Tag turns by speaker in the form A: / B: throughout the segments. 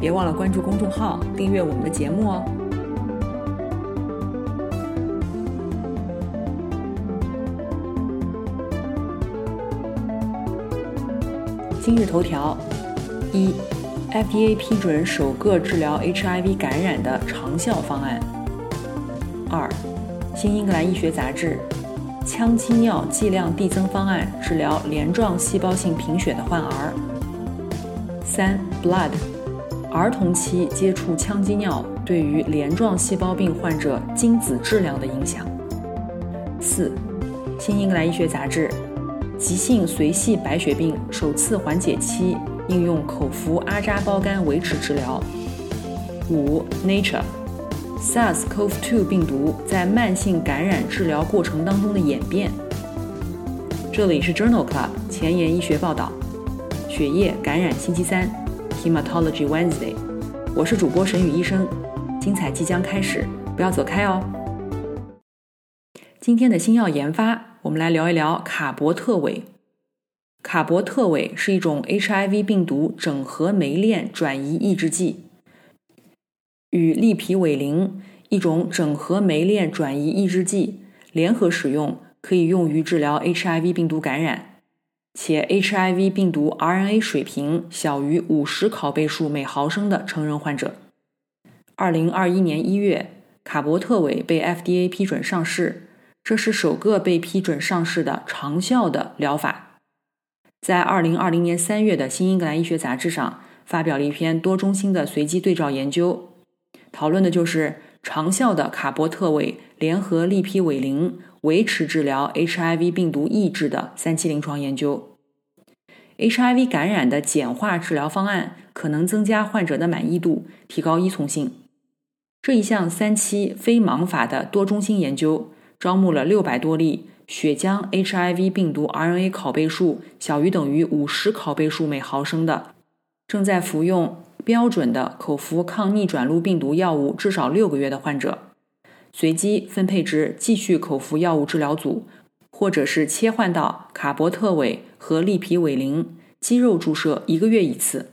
A: 别忘了关注公众号，订阅我们的节目哦。今日头条：一，FDA 批准首个治疗 HIV 感染的长效方案。二，新英格兰医学杂志，羟基尿剂量递增方案治疗镰状细胞性贫血的患儿。三，Blood。儿童期接触羟基尿对于镰状细胞病患者精子质量的影响。四，《新英格兰医学杂志》急性髓系白血病首次缓解期应用口服阿扎胞苷维持治疗。五，《Nature》SARS-CoV-2 病毒在慢性感染治疗过程当中的演变。这里是 Journal Club 前沿医学报道，血液感染星期三。Hematology Wednesday，我是主播沈宇医生，精彩即将开始，不要走开哦。今天的新药研发，我们来聊一聊卡博特韦。卡博特韦是一种 HIV 病毒整合酶链转移抑制剂，与利皮韦林一种整合酶链转移抑制剂联合使用，可以用于治疗 HIV 病毒感染。且 HIV 病毒 RNA 水平小于五十拷贝数每毫升的成人患者。二零二一年一月，卡博特韦被 FDA 批准上市，这是首个被批准上市的长效的疗法。在二零二零年三月的《新英格兰医学杂志》上发表了一篇多中心的随机对照研究，讨论的就是长效的卡博特韦联合利匹韦林。维持治疗 HIV 病毒抑制的三期临床研究，HIV 感染的简化治疗方案可能增加患者的满意度，提高依从性。这一项三期非盲法的多中心研究，招募了六百多例血浆 HIV 病毒 RNA 拷贝数小于等于五十拷贝数每毫升的，正在服用标准的口服抗逆转录病毒药物至少六个月的患者。随机分配至继续口服药物治疗组，或者是切换到卡博特韦和利皮韦林肌肉注射一个月一次。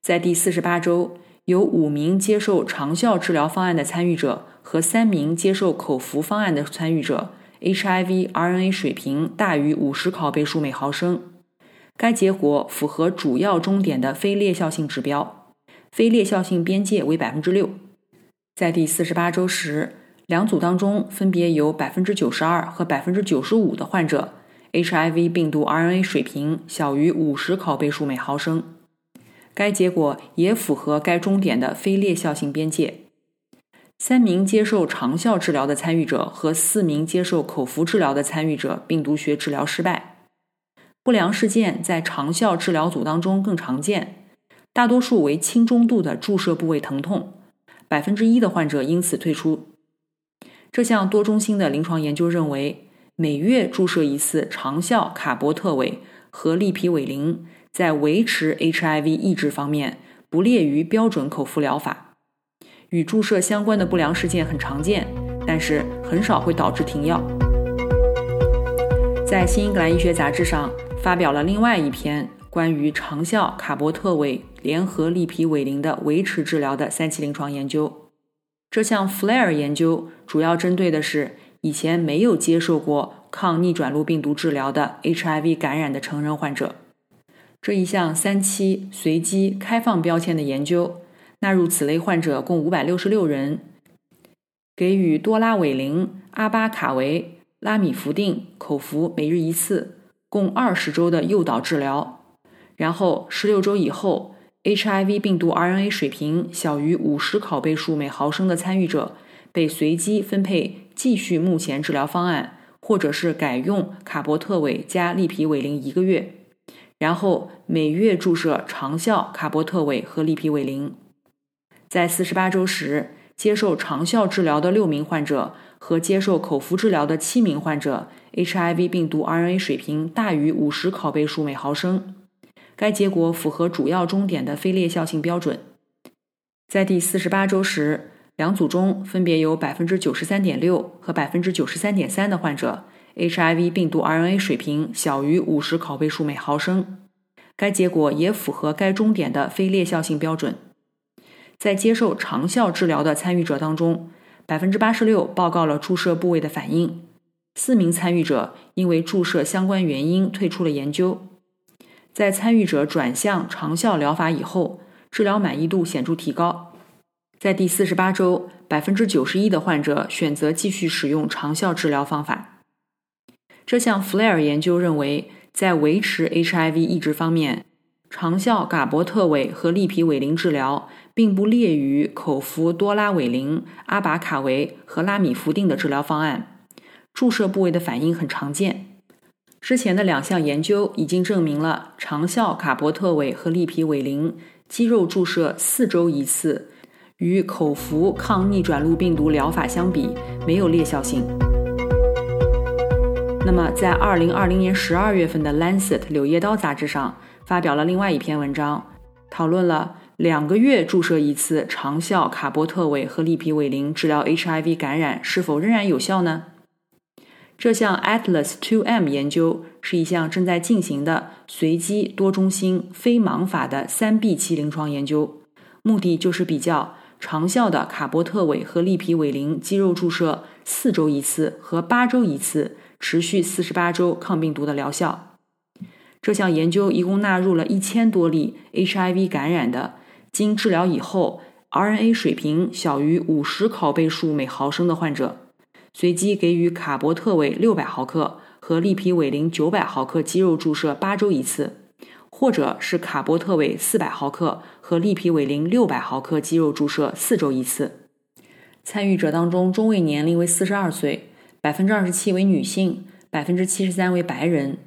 A: 在第四十八周，有五名接受长效治疗方案的参与者和三名接受口服方案的参与者，HIV RNA 水平大于五十拷贝数每毫升。该结果符合主要终点的非裂效性指标，非裂效性边界为百分之六。在第四十八周时，两组当中分别有百分之九十二和百分之九十五的患者 HIV 病毒 RNA 水平小于五十拷贝数每毫升。该结果也符合该终点的非裂效性边界。三名接受长效治疗的参与者和四名接受口服治疗的参与者病毒学治疗失败。不良事件在长效治疗组当中更常见，大多数为轻中度的注射部位疼痛。百分之一的患者因此退出。这项多中心的临床研究认为，每月注射一次长效卡博特韦和利皮韦林，在维持 HIV 抑制方面不劣于标准口服疗法。与注射相关的不良事件很常见，但是很少会导致停药。在《新英格兰医学杂志》上发表了另外一篇。关于长效卡博特韦联合利皮韦林的维持治疗的三期临床研究，这项 FLAIR 研究主要针对的是以前没有接受过抗逆转录病毒治疗的 HIV 感染的成人患者。这一项三期随机开放标签的研究，纳入此类患者共五百六十六人，给予多拉韦林、阿巴卡韦、拉米福定口服每日一次，共二十周的诱导治疗。然后，十六周以后，HIV 病毒 RNA 水平小于五十拷贝数每毫升的参与者被随机分配继续目前治疗方案，或者是改用卡博特韦加利皮韦林一个月，然后每月注射长效卡博特韦和利皮韦林。在四十八周时，接受长效治疗的六名患者和接受口服治疗的七名患者，HIV 病毒 RNA 水平大于五十拷贝数每毫升。该结果符合主要终点的非劣效性标准。在第四十八周时，两组中分别有百分之九十三点六和百分之九十三点三的患者 HIV 病毒 RNA 水平小于五十拷贝数每毫升。该结果也符合该终点的非劣效性标准。在接受长效治疗的参与者当中，百分之八十六报告了注射部位的反应，四名参与者因为注射相关原因退出了研究。在参与者转向长效疗法以后，治疗满意度显著提高。在第四十八周，百分之九十一的患者选择继续使用长效治疗方法。这项 FLAIR 研究认为，在维持 HIV 抑制方面，长效嘎博特韦和利皮韦林治疗并不劣于口服多拉韦林、阿巴卡韦和拉米福定的治疗方案。注射部位的反应很常见。之前的两项研究已经证明了长效卡博特韦和利皮韦林肌肉注射四周一次，与口服抗逆转录病毒疗法相比没有劣效性。那么，在二零二零年十二月份的《Lancet》柳叶刀杂志上。发表了另外一篇文章，讨论了两个月注射一次长效卡波特韦和利皮韦林治疗 HIV 感染是否仍然有效呢？这项 Atlas 2M 研究是一项正在进行的随机多中心非盲法的三 B 期临床研究，目的就是比较长效的卡波特韦和利皮韦林肌肉注射四周一次和八周一次，持续四十八周抗病毒的疗效。这项研究一共纳入了一千多例 HIV 感染的经治疗以后 RNA 水平小于五十拷贝数每毫升的患者，随机给予卡博特韦六百毫克和利皮韦林九百毫克肌肉注射八周一次，或者是卡博特韦四百毫克和利皮韦林六百毫克肌肉注射四周一次。参与者当中中位年龄为四十二岁，百分之二十七为女性，百分之七十三为白人。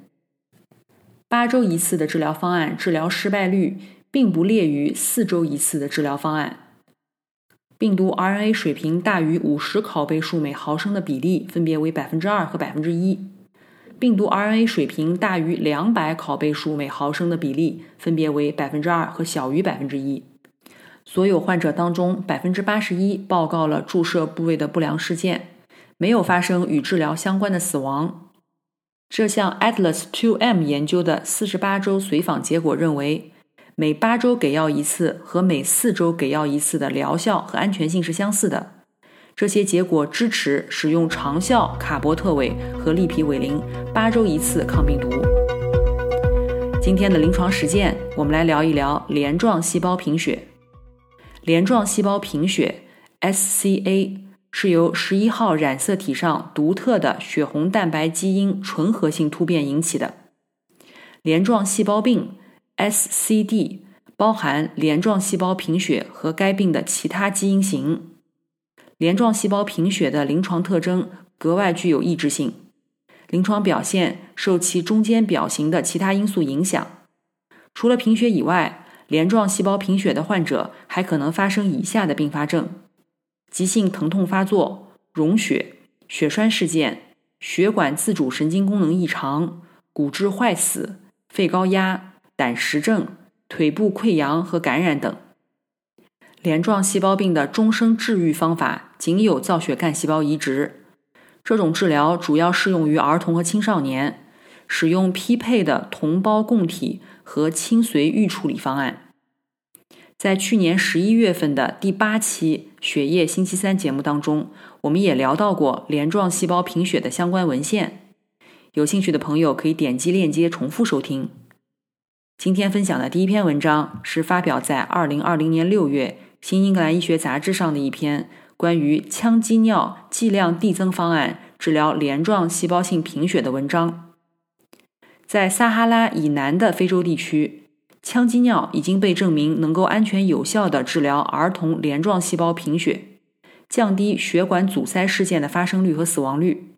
A: 八周一次的治疗方案治疗失败率并不劣于四周一次的治疗方案。病毒 RNA 水平大于五十拷贝数每毫升的比例分别为百分之二和百分之一，病毒 RNA 水平大于两百拷贝数每毫升的比例分别为百分之二和小于百分之一。所有患者当中，百分之八十一报告了注射部位的不良事件，没有发生与治疗相关的死亡。这项 Atlas 2M 研究的四十八周随访结果认为，每八周给药一次和每四周给药一次的疗效和安全性是相似的。这些结果支持使用长效卡博特韦和利匹韦林八周一次抗病毒。今天的临床实践，我们来聊一聊镰状细胞贫血。镰状细胞贫血 （SCA）。是由十一号染色体上独特的血红蛋白基因纯合性突变引起的镰状细胞病 （SCD），包含镰状细胞贫血和该病的其他基因型。镰状细胞贫血的临床特征格外具有抑制性，临床表现受其中间表型的其他因素影响。除了贫血以外，镰状细胞贫血的患者还可能发生以下的并发症。急性疼痛发作、溶血、血栓事件、血管自主神经功能异常、骨质坏死、肺高压、胆石症、腿部溃疡和感染等。镰状细胞病的终生治愈方法仅有造血干细胞移植，这种治疗主要适用于儿童和青少年，使用匹配的同胞供体和亲随预处理方案。在去年十一月份的第八期《血液星期三》节目当中，我们也聊到过镰状细胞贫血的相关文献。有兴趣的朋友可以点击链接重复收听。今天分享的第一篇文章是发表在二零二零年六月《新英格兰医学杂志》上的一篇关于羟基尿剂量递增方案治疗镰状细胞性贫血的文章。在撒哈拉以南的非洲地区。羟基尿已经被证明能够安全有效地治疗儿童镰状细胞贫血，降低血管阻塞事件的发生率和死亡率。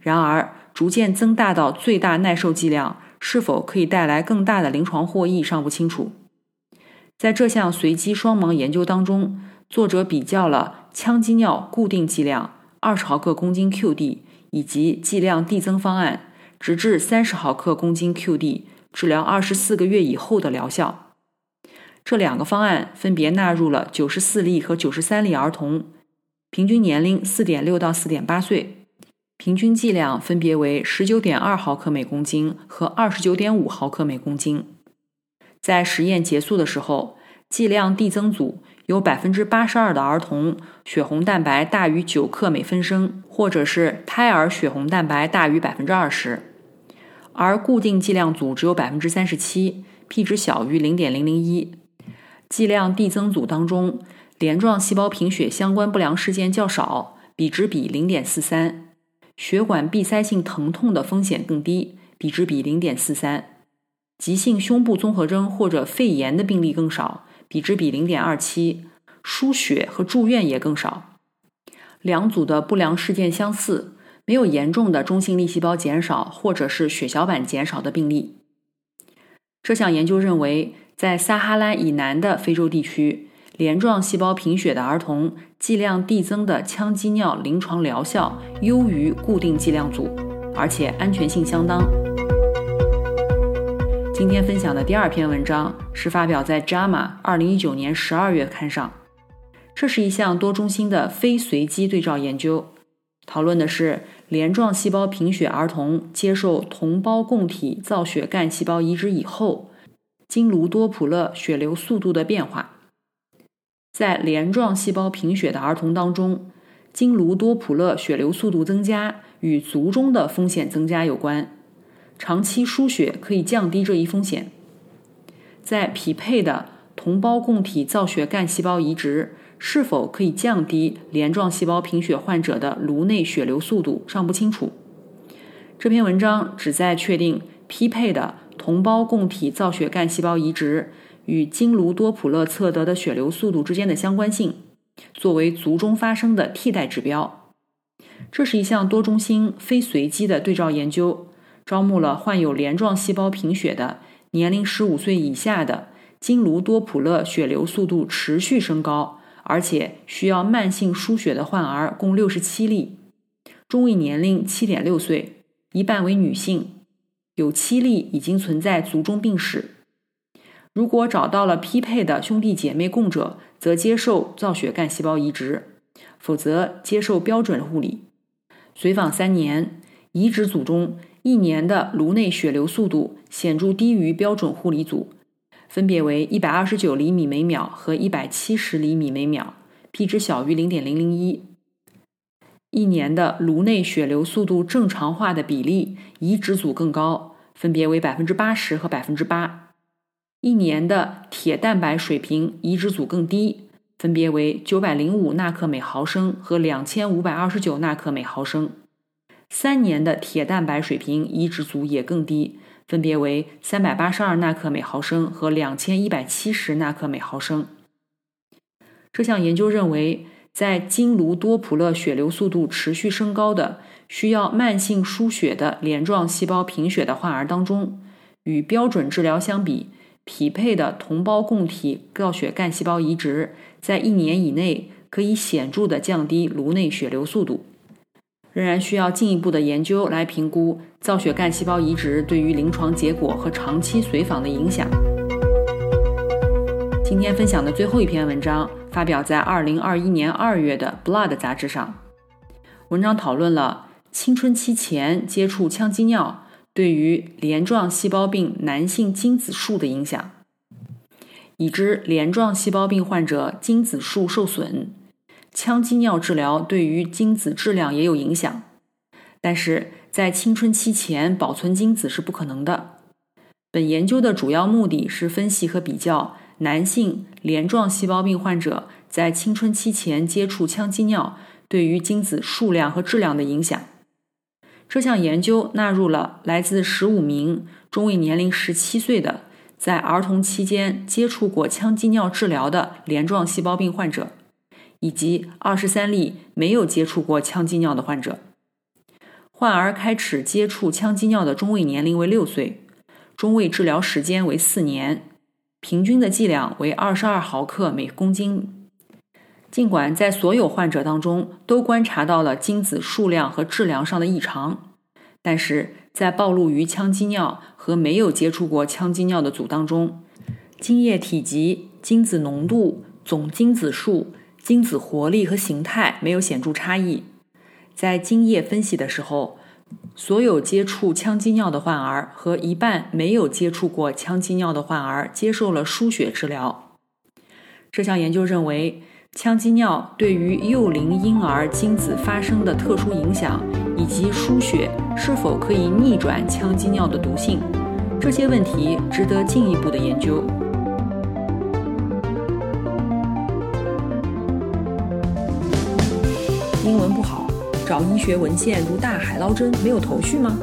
A: 然而，逐渐增大到最大耐受剂量是否可以带来更大的临床获益尚不清楚。在这项随机双盲研究当中，作者比较了羟基尿固定剂量二十毫克公斤 QD 以及剂量递增方案，直至三十毫克公斤 QD 治疗二十四个月以后的疗效。这两个方案分别纳入了九十四例和九十三例儿童，平均年龄四点六到四点八岁，平均剂量分别为十九点二毫克每公斤和二十九点五毫克每公斤。在实验结束的时候，剂量递增组有百分之八十二的儿童血红蛋白大于九克每分升，或者是胎儿血红蛋白大于百分之二十，而固定剂量组只有百分之三十七，p 值小于零点零零一。剂量递增组当中，镰状细胞贫血相关不良事件较少，比值比零点四三；血管闭塞性疼痛的风险更低，比值比零点四三。急性胸部综合征或者肺炎的病例更少，比值比零点二七，输血和住院也更少。两组的不良事件相似，没有严重的中性粒细胞减少或者是血小板减少的病例。这项研究认为，在撒哈拉以南的非洲地区，镰状细胞贫血的儿童剂量递增的羟基尿临床疗效优于固定剂量组，而且安全性相当。今天分享的第二篇文章是发表在《JAMA》二零一九年十二月刊上。这是一项多中心的非随机对照研究，讨论的是镰状细胞贫血儿童接受同胞供体造血干细胞移植以后，经颅多普勒血流速度的变化。在镰状细胞贫血的儿童当中，经颅多普勒血流速度增加与卒中的风险增加有关。长期输血可以降低这一风险。在匹配的同胞共体造血干细胞移植是否可以降低镰状细胞贫血患者的颅内血流速度尚不清楚。这篇文章旨在确定匹配的同胞共体造血干细胞移植与经颅多普勒测得的血流速度之间的相关性，作为卒中发生的替代指标。这是一项多中心非随机的对照研究。招募了患有镰状细胞贫血的年龄十五岁以下的经颅多普勒血流速度持续升高，而且需要慢性输血的患儿共六十七例，中位年龄七点六岁，一半为女性，有七例已经存在卒中病史。如果找到了匹配的兄弟姐妹供者，则接受造血干细胞移植，否则接受标准护理。随访三年，移植组中。一年的颅内血流速度显著低于标准护理组，分别为一百二十九厘米每秒和一百七十厘米每秒，p 值小于零点零零一。一年的颅内血流速度正常化的比例，移植组更高，分别为百分之八十和百分之八。一年的铁蛋白水平，移植组更低，分别为九百零五纳克每毫升和两千五百二十九纳克每毫升。三年的铁蛋白水平移植组也更低，分别为三百八十二纳克每毫升和两千一百七十纳克每毫升。这项研究认为，在经颅多普勒血流速度持续升高的、需要慢性输血的镰状细胞贫血的患儿当中，与标准治疗相比，匹配的同胞供体造血干细胞移植在一年以内可以显著的降低颅内血流速度。仍然需要进一步的研究来评估造血干细胞移植对于临床结果和长期随访的影响。今天分享的最后一篇文章发表在二零二一年二月的《Blood》杂志上。文章讨论了青春期前接触羟基尿对于镰状细胞病男性精子数的影响。已知镰状细胞病患者精子数受损。羟基尿治疗对于精子质量也有影响，但是在青春期前保存精子是不可能的。本研究的主要目的是分析和比较男性镰状细胞病患者在青春期前接触羟基尿对于精子数量和质量的影响。这项研究纳入了来自十五名中位年龄十七岁的在儿童期间接触过羟基尿治疗的镰状细胞病患者。以及二十三例没有接触过羟基尿的患者，患儿开始接触羟基尿的中位年龄为六岁，中位治疗时间为四年，平均的剂量为二十二毫克每公斤。尽管在所有患者当中都观察到了精子数量和质量上的异常，但是在暴露于羟基尿和没有接触过羟基尿的组当中，精液体积、精子浓度、总精子数、精子活力和形态没有显著差异。在精液分析的时候，所有接触羟基尿的患儿和一半没有接触过羟基尿的患儿接受了输血治疗。这项研究认为。羟基尿对于幼龄婴儿精子发生的特殊影响，以及输血是否可以逆转羟基尿的毒性，这些问题值得进一步的研究。英文不好，找医学文献如大海捞针，没有头绪吗？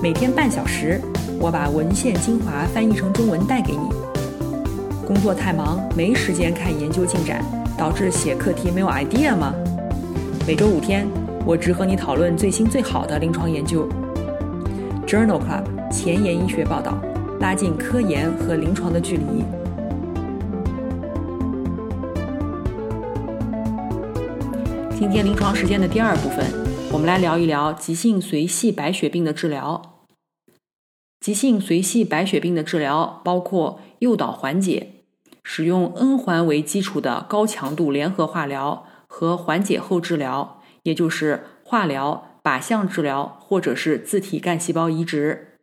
A: 每天半小时，我把文献精华翻译成中文带给你。工作太忙，没时间看研究进展。导致写课题没有 idea 吗？每周五天，我只和你讨论最新最好的临床研究。Journal Club 前沿医学报道，拉近科研和临床的距离。今天临床实践的第二部分，我们来聊一聊急性髓系白血病的治疗。急性髓系白血病的治疗包括诱导缓解。使用 N 环为基础的高强度联合化疗和缓解后治疗，也就是化疗、靶向治疗或者是自体干细胞移植。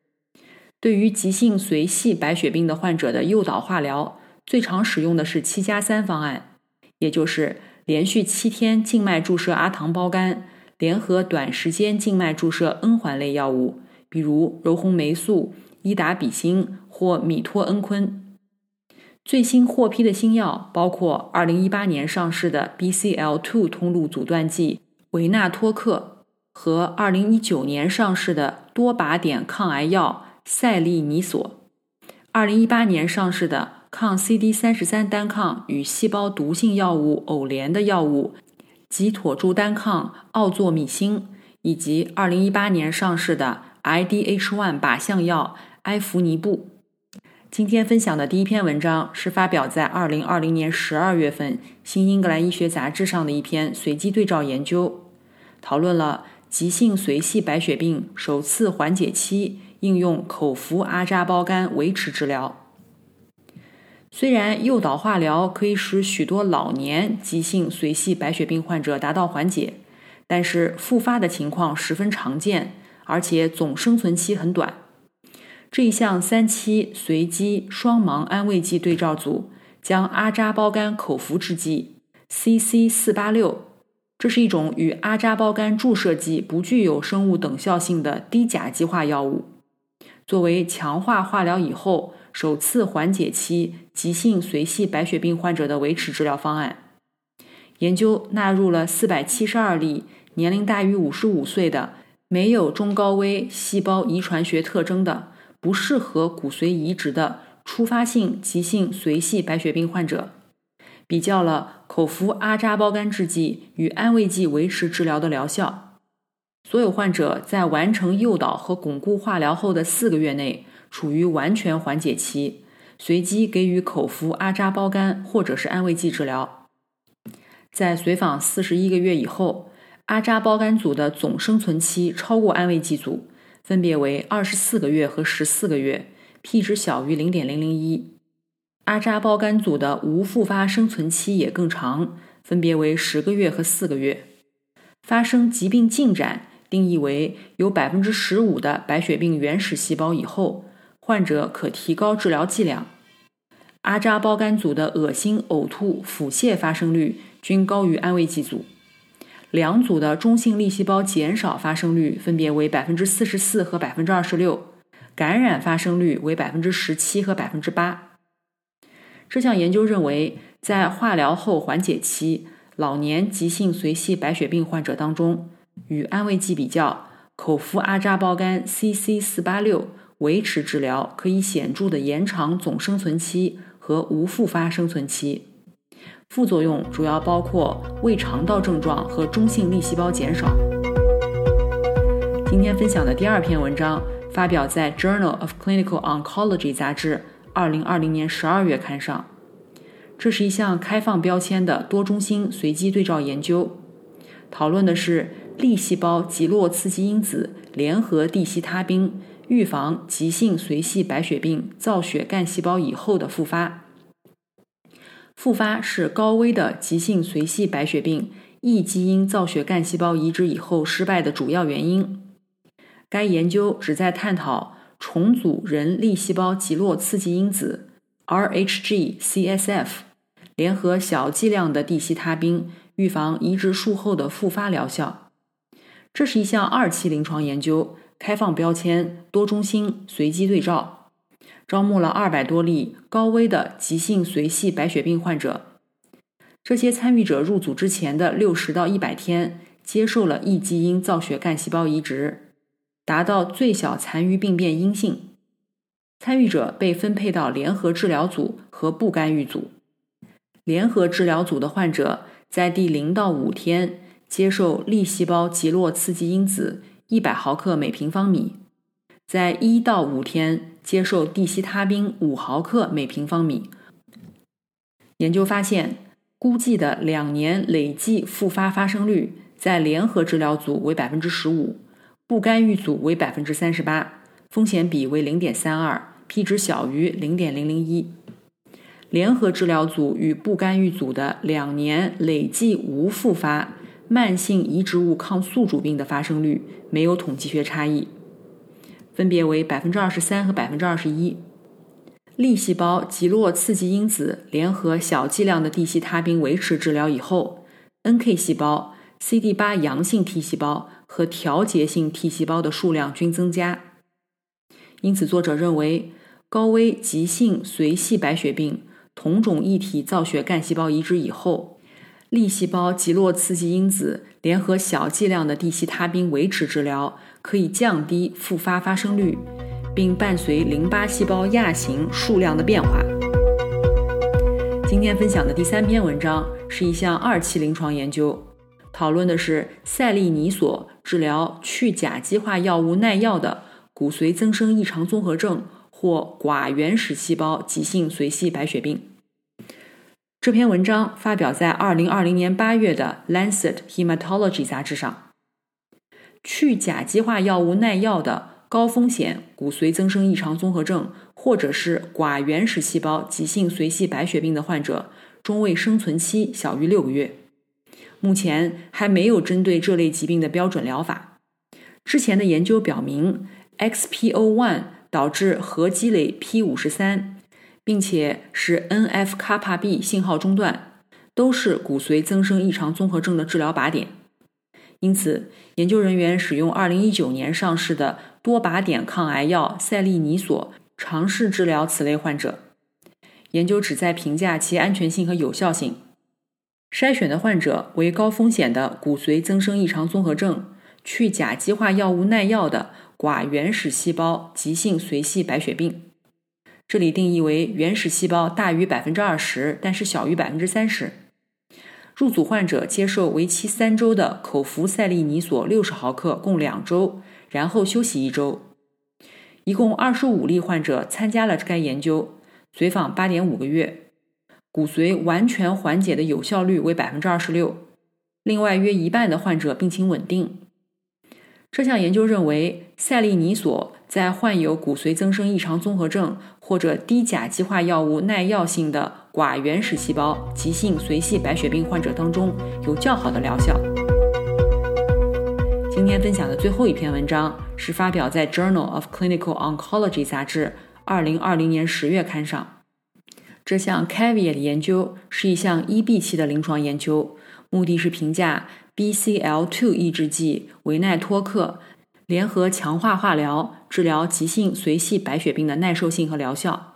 A: 对于急性髓系白血病的患者的诱导化疗，最常使用的是七加三方案，也就是连续七天静脉注射阿糖胞苷，联合短时间静脉注射 N 环类药物，比如柔红霉素、伊达比星或米托恩醌。最新获批的新药包括2018年上市的 BCL2 通路阻断剂维纳托克和2019年上市的多靶点抗癌药赛利尼索，2018年上市的抗 CD33 单抗与细胞毒性药物偶联的药物吉妥珠单抗奥唑米星，以及2018年上市的 IDH1 靶向药埃弗尼布。今天分享的第一篇文章是发表在二零二零年十二月份《新英格兰医学杂志》上的一篇随机对照研究，讨论了急性髓系白血病首次缓解期应用口服阿扎胞苷维持治疗。虽然诱导化疗可以使许多老年急性髓系白血病患者达到缓解，但是复发的情况十分常见，而且总生存期很短。这一项三期随机双盲安慰剂对照组将阿扎胞苷口服制剂 CC 四八六，这是一种与阿扎胞苷注射剂不具有生物等效性的低甲基化药物，作为强化化疗以后首次缓解期急性髓系白血病患者的维持治疗方案。研究纳入了四百七十二例年龄大于五十五岁的没有中高危细胞遗传学特征的。不适合骨髓移植的初发性急性髓系白血病患者，比较了口服阿扎胞苷制剂与安慰剂维持治疗的疗效。所有患者在完成诱导和巩固化疗后的四个月内处于完全缓解期，随机给予口服阿扎胞苷或者是安慰剂治疗。在随访四十一个月以后，阿扎胞苷组的总生存期超过安慰剂组。分别为二十四个月和十四个月，p 值小于零点零零一。阿扎胞苷组的无复发生存期也更长，分别为十个月和四个月。发生疾病进展定义为有百分之十五的白血病原始细胞以后，患者可提高治疗剂量。阿扎胞苷组的恶心、呕吐、腹泻发生率均高于安慰剂组。两组的中性粒细胞减少发生率分别为百分之四十四和百分之二十六，感染发生率为百分之十七和百分之八。这项研究认为，在化疗后缓解期老年急性髓系白血病患者当中，与安慰剂比较，口服阿扎胞苷 CC 四八六维持治疗可以显著的延长总生存期和无复发生存期。副作用主要包括胃肠道症状和中性粒细胞减少。今天分享的第二篇文章发表在《Journal of Clinical Oncology》杂志二零二零年十二月刊上。这是一项开放标签的多中心随机对照研究，讨论的是粒细胞极络刺激因子联合地西他滨预防急性髓系白血病造血干细胞以后的复发。复发是高危的急性髓系白血病异基因造血干细胞移植以后失败的主要原因。该研究旨在探讨重组人粒细胞极络刺激因子 （RHG-CSF） 联合小剂量的地西他滨预防移植术后的复发疗效。这是一项二期临床研究，开放标签、多中心随机对照。招募了二百多例高危的急性髓系白血病患者，这些参与者入组之前的六十到一百天接受了异基因造血干细胞移植，达到最小残余病变阴性。参与者被分配到联合治疗组和不干预组。联合治疗组的患者在第零到五天接受粒细胞极络刺激因子一百毫克每平方米，在一到五天。接受地西他滨五毫克每平方米。研究发现，估计的两年累计复发发生率在联合治疗组为百分之十五，不干预组为百分之三十八，风险比为零点三二，p 值小于零点零零一。联合治疗组与不干预组的两年累计无复发慢性移植物抗宿主病的发生率没有统计学差异。分别为百分之二十三和百分之二十一。粒细胞极络刺激因子联合小剂量的地西他滨维持治疗以后，NK 细胞、CD 八阳性 T 细胞和调节性 T 细胞的数量均增加。因此，作者认为，高危急性髓系白血病同种异体造血干细胞移植以后，粒细胞极络刺激因子联合小剂量的地西他滨维持治疗。可以降低复发发生率，并伴随淋巴细胞亚型数量的变化。今天分享的第三篇文章是一项二期临床研究，讨论的是赛利尼索治疗去甲基化药物耐药的骨髓增生异常综合症或寡原始细胞急性髓系白血病。这篇文章发表在2020年8月的《Lancet Hematology》杂志上。去甲基化药物耐药的高风险骨髓增生异常综合症，或者是寡原始细胞急性髓系白血病的患者，中位生存期小于六个月。目前还没有针对这类疾病的标准疗法。之前的研究表明，XPO1 导致核积累 p 五十三，并且使 NF 卡帕 B 信号中断，都是骨髓增生异常综合症的治疗靶点。因此，研究人员使用2019年上市的多靶点抗癌药赛利尼索尝试治疗此类患者。研究旨在评价其安全性和有效性。筛选的患者为高风险的骨髓增生异常综合症、去甲基化药物耐药的寡原始细胞急性髓系白血病。这里定义为原始细胞大于百分之二十，但是小于百分之三十。入组患者接受为期三周的口服赛利尼索六十毫克，共两周，然后休息一周。一共二十五例患者参加了该研究，随访八点五个月。骨髓完全缓解的有效率为百分之二十六。另外，约一半的患者病情稳定。这项研究认为，赛利尼索在患有骨髓增生异常综合症或者低甲基化药物耐药性的。寡原始细胞急性髓系白血病患者当中有较好的疗效。今天分享的最后一篇文章是发表在《Journal of Clinical Oncology》杂志2020年10月刊上。这项 Caveat 研究是一项 EB 期的临床研究，目的是评价 BCL2 抑制剂维奈托克联合强化化疗治疗急性髓系白血病的耐受性和疗效。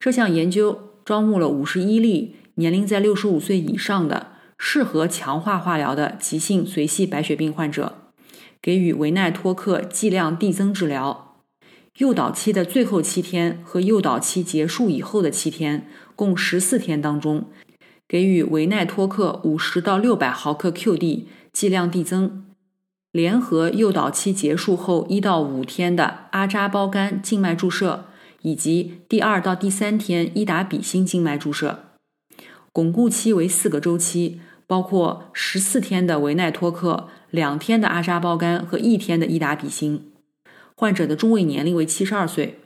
A: 这项研究。招募了五十一例年龄在六十五岁以上的适合强化化疗的急性髓系白血病患者，给予维奈托克剂量递增治疗。诱导期的最后七天和诱导期结束以后的七天，共十四天当中，给予维奈托克五十到六百毫克 QD 剂量递增，联合诱导期结束后一到五天的阿扎胞苷静脉注射。以及第二到第三天伊达比心静脉注射。巩固期为四个周期，包括十四天的维奈托克、两天的阿扎包干和一天的伊达比心。患者的中位年龄为七十二岁。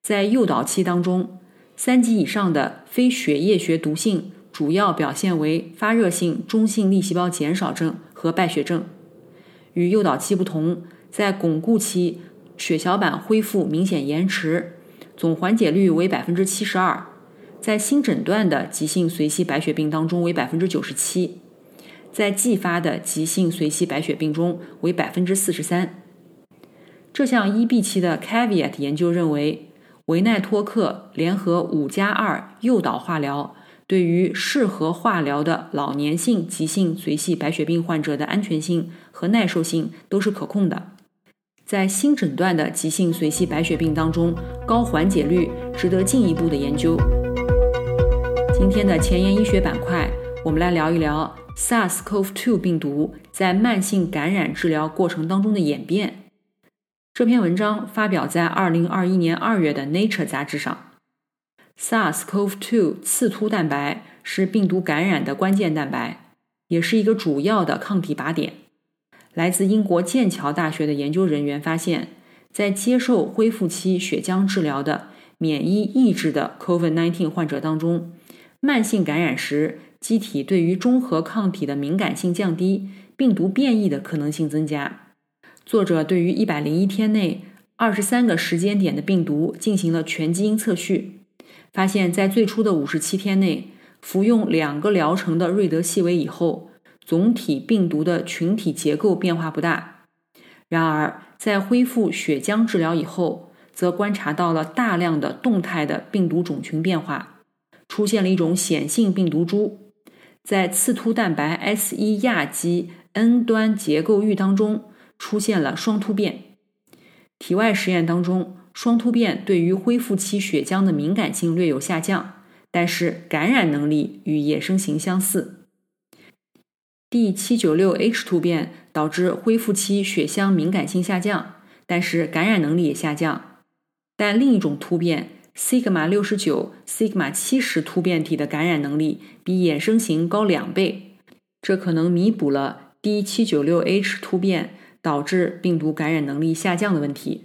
A: 在诱导期当中，三级以上的非血液学毒性主要表现为发热性中性粒细胞减少症和败血症。与诱导期不同，在巩固期，血小板恢复明显延迟，总缓解率为百分之七十二，在新诊断的急性髓系白血病当中为百分之九十七，在继发的急性髓系白血病中为百分之四十三。这项 EB 期的 Caveat 研究认为，维奈托克联合五加二诱导化疗。对于适合化疗的老年性急性髓系白血病患者的安全性和耐受性都是可控的。在新诊断的急性髓系白血病当中，高缓解率值得进一步的研究。今天的前沿医学板块，我们来聊一聊 SARS-CoV-2 病毒在慢性感染治疗过程当中的演变。这篇文章发表在2021年2月的 Nature 杂志上。SARS-CoV-2 刺突蛋白是病毒感染的关键蛋白，也是一个主要的抗体靶点。来自英国剑桥大学的研究人员发现，在接受恢复期血浆治疗的免疫抑制的 COVID-19 患者当中，慢性感染时机体对于中和抗体的敏感性降低，病毒变异的可能性增加。作者对于101天内23个时间点的病毒进行了全基因测序。发现，在最初的五十七天内，服用两个疗程的瑞德西韦以后，总体病毒的群体结构变化不大。然而，在恢复血浆治疗以后，则观察到了大量的动态的病毒种群变化，出现了一种显性病毒株，在刺突蛋白 S 一亚基 N 端结构域当中出现了双突变。体外实验当中。双突变对于恢复期血浆的敏感性略有下降，但是感染能力与野生型相似。D796H 突变导致恢复期血浆敏感性下降，但是感染能力也下降。但另一种突变 Sigma 六十九 Sigma 七十突变体的感染能力比野生型高两倍，这可能弥补了 D796H 突变导致病毒感染能力下降的问题。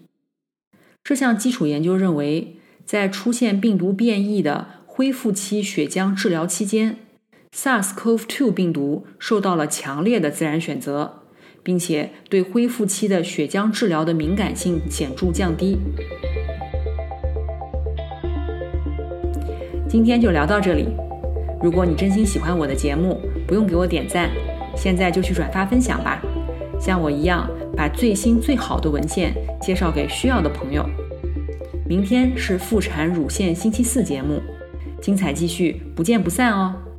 A: 这项基础研究认为，在出现病毒变异的恢复期血浆治疗期间，SARS-CoV-2 病毒受到了强烈的自然选择，并且对恢复期的血浆治疗的敏感性显著降低。今天就聊到这里。如果你真心喜欢我的节目，不用给我点赞，现在就去转发分享吧。像我一样，把最新最好的文献介绍给需要的朋友。明天是妇产乳腺星期四节目，精彩继续，不见不散哦。